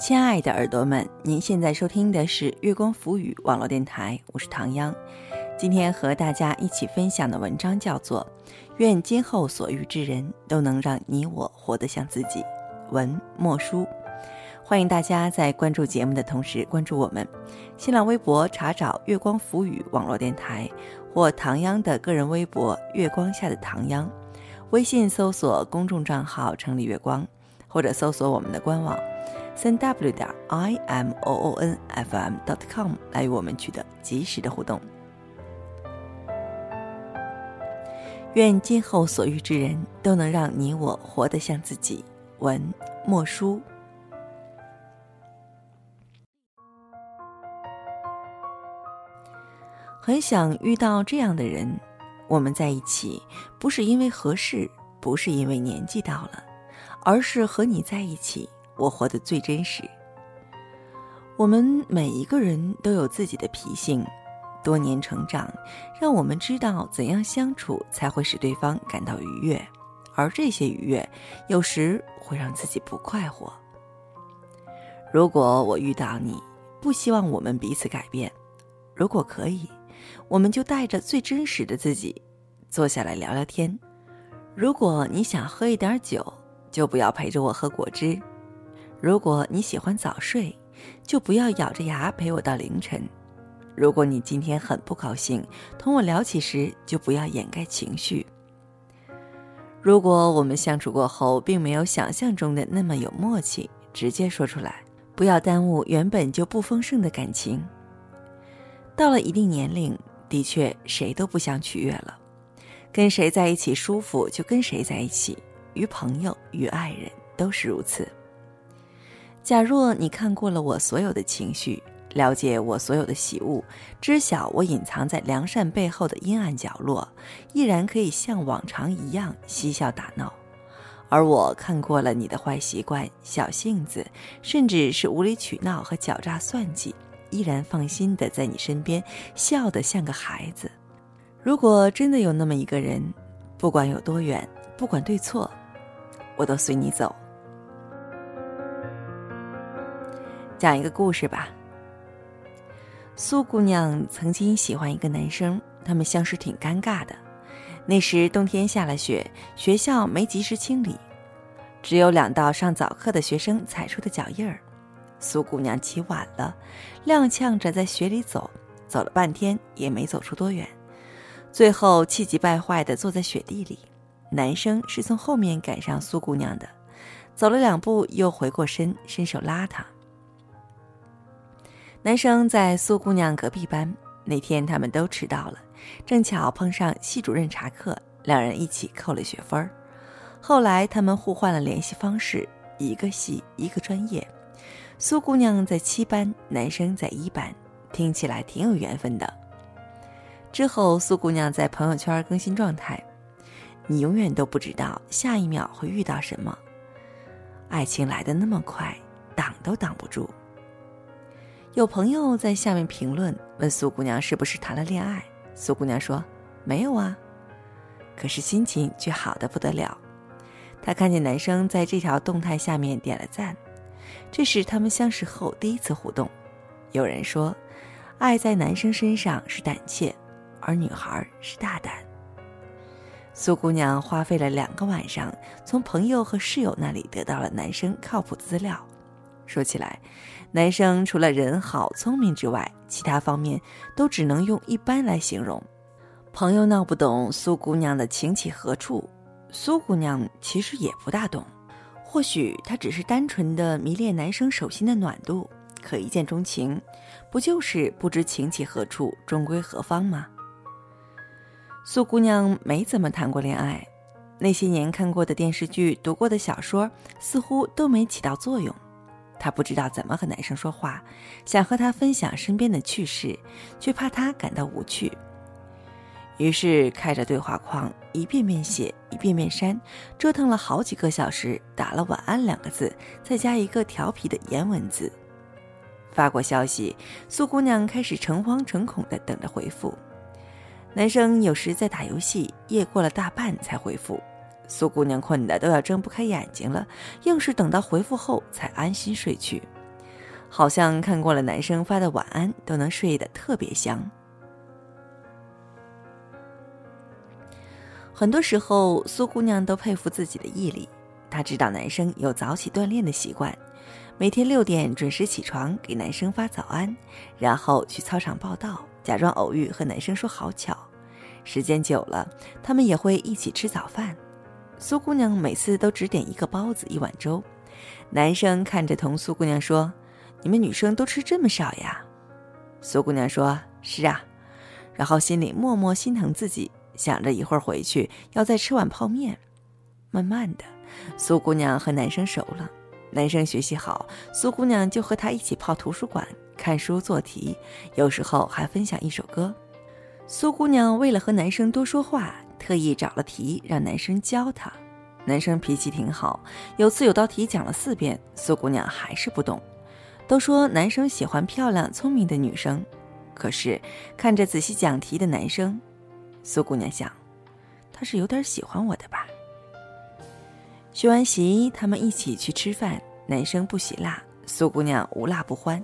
亲爱的耳朵们，您现在收听的是月光浮语网络电台，我是唐央。今天和大家一起分享的文章叫做《愿今后所遇之人都能让你我活得像自己》，文莫书。欢迎大家在关注节目的同时关注我们，新浪微博查找“月光浮语网络电台”或唐央的个人微博“月光下的唐央”，微信搜索公众账号“城里月光”，或者搜索我们的官网三 w 点 i m o o n f m dot com 来与我们取得及时的互动。愿今后所遇之人都能让你我活得像自己。文莫书。很想遇到这样的人，我们在一起，不是因为合适，不是因为年纪到了，而是和你在一起，我活得最真实。我们每一个人都有自己的脾性，多年成长，让我们知道怎样相处才会使对方感到愉悦，而这些愉悦，有时会让自己不快活。如果我遇到你，不希望我们彼此改变，如果可以。我们就带着最真实的自己，坐下来聊聊天。如果你想喝一点酒，就不要陪着我喝果汁；如果你喜欢早睡，就不要咬着牙陪我到凌晨；如果你今天很不高兴，同我聊起时就不要掩盖情绪。如果我们相处过后并没有想象中的那么有默契，直接说出来，不要耽误原本就不丰盛的感情。到了一定年龄。的确，谁都不想取悦了。跟谁在一起舒服，就跟谁在一起。与朋友，与爱人，都是如此。假若你看过了我所有的情绪，了解我所有的喜恶，知晓我隐藏在良善背后的阴暗角落，依然可以像往常一样嬉笑打闹；而我看过了你的坏习惯、小性子，甚至是无理取闹和狡诈算计。依然放心的在你身边，笑得像个孩子。如果真的有那么一个人，不管有多远，不管对错，我都随你走。讲一个故事吧。苏姑娘曾经喜欢一个男生，他们相识挺尴尬的。那时冬天下了雪，学校没及时清理，只有两道上早课的学生踩出的脚印儿。苏姑娘起晚了，踉跄着在雪里走，走了半天也没走出多远，最后气急败坏地坐在雪地里。男生是从后面赶上苏姑娘的，走了两步又回过身，伸手拉她。男生在苏姑娘隔壁班，那天他们都迟到了，正巧碰上系主任查课，两人一起扣了学分儿。后来他们互换了联系方式，一个系一个专业。苏姑娘在七班，男生在一班，听起来挺有缘分的。之后，苏姑娘在朋友圈更新状态：“你永远都不知道下一秒会遇到什么，爱情来的那么快，挡都挡不住。”有朋友在下面评论问苏姑娘是不是谈了恋爱，苏姑娘说：“没有啊。”可是心情却好的不得了。她看见男生在这条动态下面点了赞。这是他们相识后第一次互动。有人说，爱在男生身上是胆怯，而女孩是大胆。苏姑娘花费了两个晚上，从朋友和室友那里得到了男生靠谱资料。说起来，男生除了人好、聪明之外，其他方面都只能用一般来形容。朋友闹不懂苏姑娘的情起何处，苏姑娘其实也不大懂。或许她只是单纯的迷恋男生手心的暖度，可一见钟情，不就是不知情起何处，终归何方吗？苏姑娘没怎么谈过恋爱，那些年看过的电视剧、读过的小说，似乎都没起到作用。她不知道怎么和男生说话，想和他分享身边的趣事，却怕他感到无趣。于是开着对话框，一遍遍写，一遍遍删，折腾了好几个小时，打了“晚安”两个字，再加一个调皮的颜文字。发过消息，苏姑娘开始诚惶诚恐地等着回复。男生有时在打游戏，夜过了大半才回复。苏姑娘困得都要睁不开眼睛了，硬是等到回复后才安心睡去。好像看过了男生发的晚安，都能睡得特别香。很多时候，苏姑娘都佩服自己的毅力。她知道男生有早起锻炼的习惯，每天六点准时起床给男生发早安，然后去操场报道，假装偶遇和男生说好巧。时间久了，他们也会一起吃早饭。苏姑娘每次都只点一个包子一碗粥，男生看着同苏姑娘说：“你们女生都吃这么少呀？”苏姑娘说：“是啊。”然后心里默默心疼自己。想着一会儿回去要再吃碗泡面，慢慢的，苏姑娘和男生熟了。男生学习好，苏姑娘就和他一起泡图书馆看书做题，有时候还分享一首歌。苏姑娘为了和男生多说话，特意找了题让男生教她。男生脾气挺好，有次有道题讲了四遍，苏姑娘还是不懂。都说男生喜欢漂亮聪明的女生，可是看着仔细讲题的男生。苏姑娘想，他是有点喜欢我的吧。学完习，他们一起去吃饭。男生不喜辣，苏姑娘无辣不欢。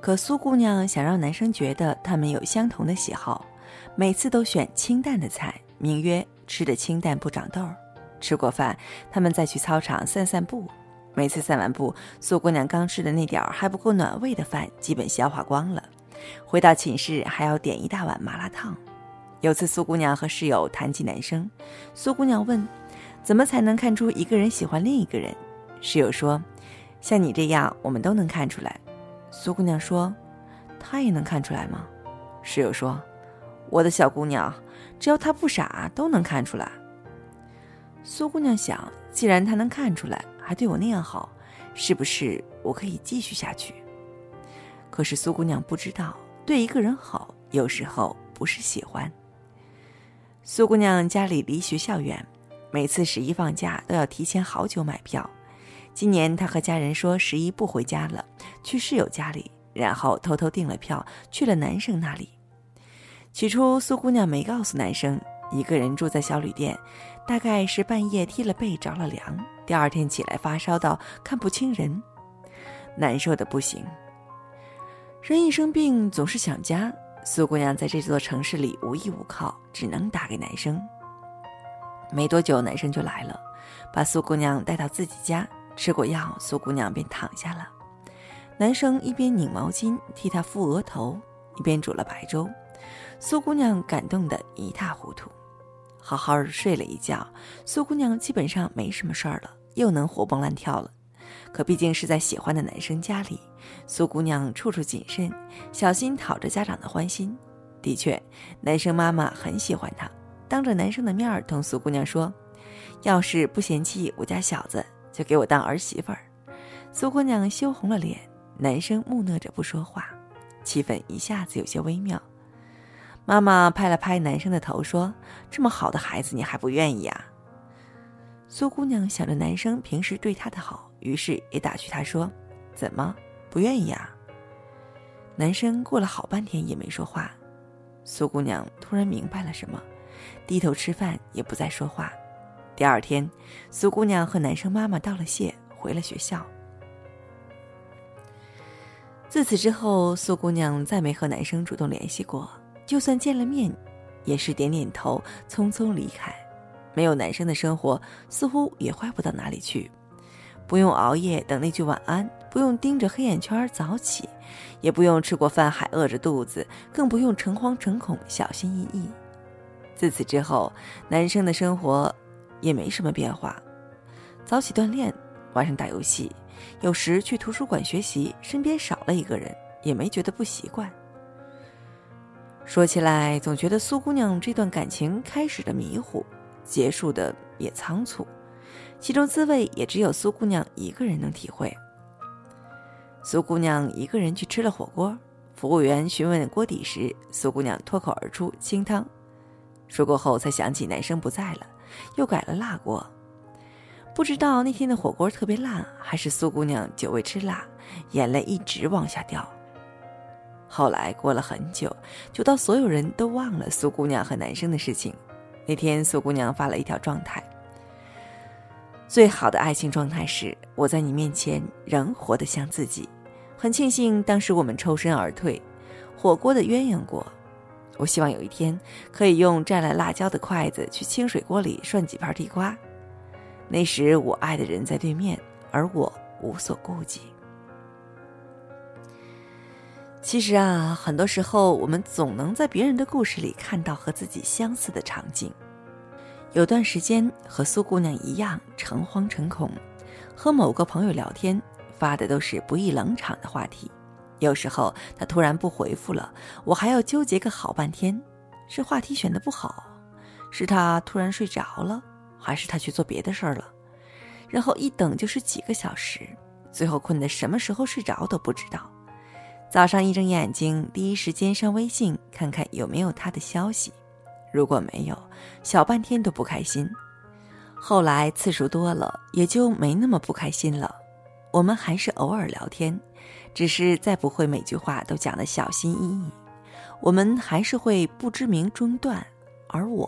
可苏姑娘想让男生觉得他们有相同的喜好，每次都选清淡的菜，名曰吃的清淡不长痘。吃过饭，他们再去操场散散步。每次散完步，苏姑娘刚吃的那点儿还不够暖胃的饭，基本消化光了。回到寝室，还要点一大碗麻辣烫。有次苏姑娘和室友谈起男生，苏姑娘问：“怎么才能看出一个人喜欢另一个人？”室友说：“像你这样，我们都能看出来。”苏姑娘说：“他也能看出来吗？”室友说：“我的小姑娘，只要他不傻，都能看出来。”苏姑娘想，既然他能看出来，还对我那样好，是不是我可以继续下去？可是苏姑娘不知道，对一个人好，有时候不是喜欢。苏姑娘家里离学校远，每次十一放假都要提前好久买票。今年她和家人说十一不回家了，去室友家里，然后偷偷订了票去了男生那里。起初苏姑娘没告诉男生，一个人住在小旅店，大概是半夜踢了被着了凉，第二天起来发烧到看不清人，难受的不行。人一生病总是想家。苏姑娘在这座城市里无依无靠，只能打给男生。没多久，男生就来了，把苏姑娘带到自己家。吃过药，苏姑娘便躺下了。男生一边拧毛巾替她敷额头，一边煮了白粥。苏姑娘感动得一塌糊涂。好好睡了一觉，苏姑娘基本上没什么事儿了，又能活蹦乱跳了。可毕竟是在喜欢的男生家里，苏姑娘处处谨慎，小心讨着家长的欢心。的确，男生妈妈很喜欢她，当着男生的面儿同苏姑娘说：“要是不嫌弃我家小子，就给我当儿媳妇儿。”苏姑娘羞红了脸，男生木讷着不说话，气氛一下子有些微妙。妈妈拍了拍男生的头说：“这么好的孩子，你还不愿意啊？”苏姑娘想着男生平时对她的好。于是也打趣他说：“怎么不愿意啊？”男生过了好半天也没说话。苏姑娘突然明白了什么，低头吃饭也不再说话。第二天，苏姑娘和男生妈妈道了谢，回了学校。自此之后，苏姑娘再没和男生主动联系过，就算见了面，也是点点头，匆匆离开。没有男生的生活，似乎也坏不到哪里去。不用熬夜等那句晚安，不用盯着黑眼圈早起，也不用吃过饭还饿着肚子，更不用诚惶诚恐、小心翼翼。自此之后，男生的生活也没什么变化：早起锻炼，晚上打游戏，有时去图书馆学习，身边少了一个人，也没觉得不习惯。说起来，总觉得苏姑娘这段感情开始的迷糊，结束的也仓促。其中滋味也只有苏姑娘一个人能体会。苏姑娘一个人去吃了火锅，服务员询问锅底时，苏姑娘脱口而出“清汤”。说过后才想起男生不在了，又改了辣锅。不知道那天的火锅特别辣，还是苏姑娘久未吃辣，眼泪一直往下掉。后来过了很久，久到所有人都忘了苏姑娘和男生的事情。那天苏姑娘发了一条状态。最好的爱情状态是，我在你面前仍活得像自己，很庆幸当时我们抽身而退，火锅的鸳鸯锅。我希望有一天可以用蘸了辣椒的筷子去清水锅里涮几盘地瓜。那时我爱的人在对面，而我无所顾忌。其实啊，很多时候我们总能在别人的故事里看到和自己相似的场景。有段时间和苏姑娘一样诚惶诚恐，和某个朋友聊天发的都是不易冷场的话题。有时候他突然不回复了，我还要纠结个好半天：是话题选的不好，是他突然睡着了，还是他去做别的事儿了？然后一等就是几个小时，最后困得什么时候睡着都不知道。早上一睁眼睛，第一时间上微信看看有没有他的消息，如果没有，小半天都不开心。后来次数多了，也就没那么不开心了。我们还是偶尔聊天，只是再不会每句话都讲得小心翼翼。我们还是会不知名中断，而我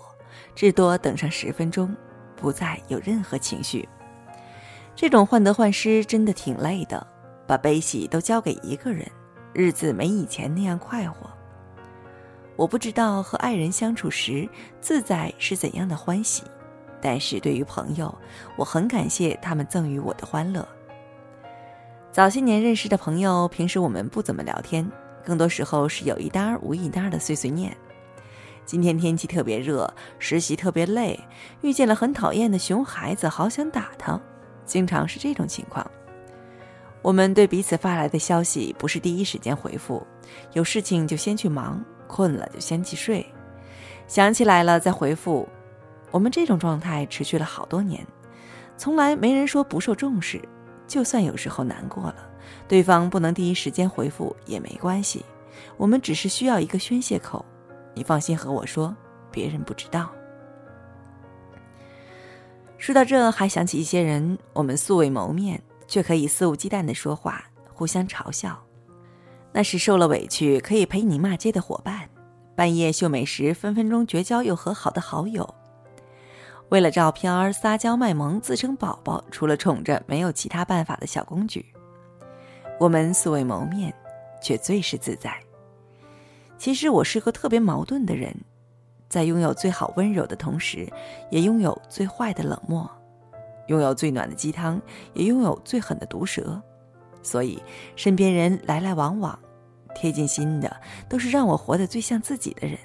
至多等上十分钟，不再有任何情绪。这种患得患失真的挺累的，把悲喜都交给一个人。日子没以前那样快活。我不知道和爱人相处时自在是怎样的欢喜，但是对于朋友，我很感谢他们赠予我的欢乐。早些年认识的朋友，平时我们不怎么聊天，更多时候是有一搭无一搭的碎碎念。今天天气特别热，实习特别累，遇见了很讨厌的熊孩子，好想打他，经常是这种情况。我们对彼此发来的消息不是第一时间回复，有事情就先去忙，困了就先去睡，想起来了再回复。我们这种状态持续了好多年，从来没人说不受重视。就算有时候难过了，对方不能第一时间回复也没关系，我们只是需要一个宣泄口。你放心和我说，别人不知道。说到这，还想起一些人，我们素未谋面。却可以肆无忌惮的说话，互相嘲笑。那是受了委屈可以陪你骂街的伙伴，半夜秀美时分分钟绝交又和好的好友。为了照片儿撒娇卖萌，自称宝宝，除了宠着没有其他办法的小公举。我们素未谋面，却最是自在。其实我是个特别矛盾的人，在拥有最好温柔的同时，也拥有最坏的冷漠。拥有最暖的鸡汤，也拥有最狠的毒舌，所以身边人来来往往，贴近心的都是让我活得最像自己的人。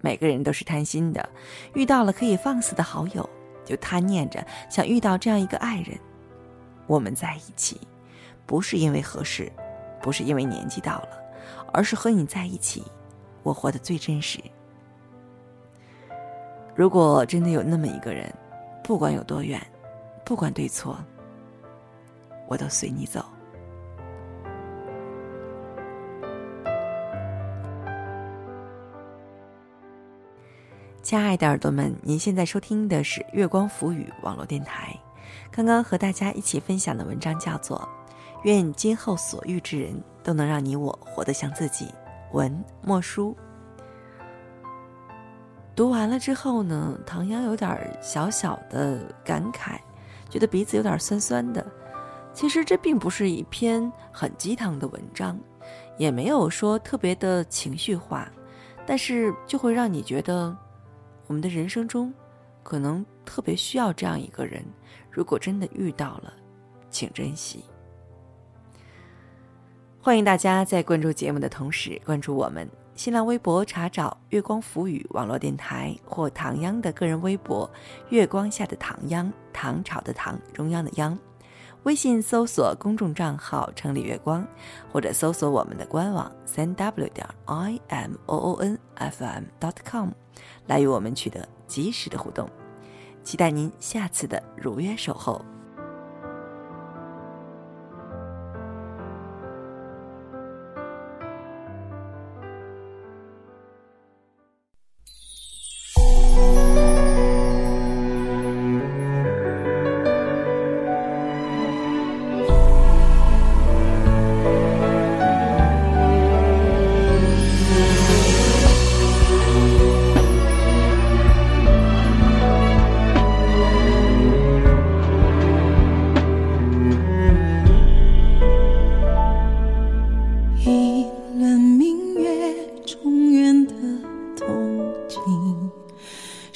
每个人都是贪心的，遇到了可以放肆的好友，就贪念着想遇到这样一个爱人。我们在一起，不是因为合适，不是因为年纪到了，而是和你在一起，我活得最真实。如果真的有那么一个人。不管有多远，不管对错，我都随你走。亲爱的耳朵们，您现在收听的是月光浮语网络电台。刚刚和大家一起分享的文章叫做《愿今后所遇之人都能让你我活得像自己》，文莫书。读完了之后呢，唐央有点小小的感慨，觉得鼻子有点酸酸的。其实这并不是一篇很鸡汤的文章，也没有说特别的情绪化，但是就会让你觉得，我们的人生中，可能特别需要这样一个人。如果真的遇到了，请珍惜。欢迎大家在关注节目的同时关注我们。新浪微博查找“月光浮语”网络电台或唐央的个人微博“月光下的唐央”，唐朝的唐，中央的央。微信搜索公众账号“城里月光”，或者搜索我们的官网“三 w 点 i m o o n f m dot com”，来与我们取得及时的互动。期待您下次的如约守候。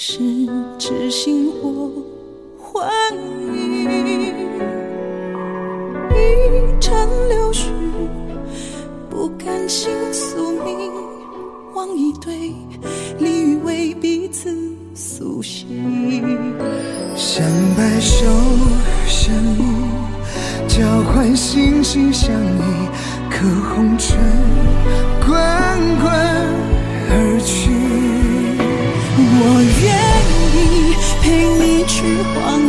是痴心或幻影，一盏柳絮，不甘心宿命，望一对鲤鱼为彼此苏醒，想白首相依，交换心心相印，可红尘滚滚。花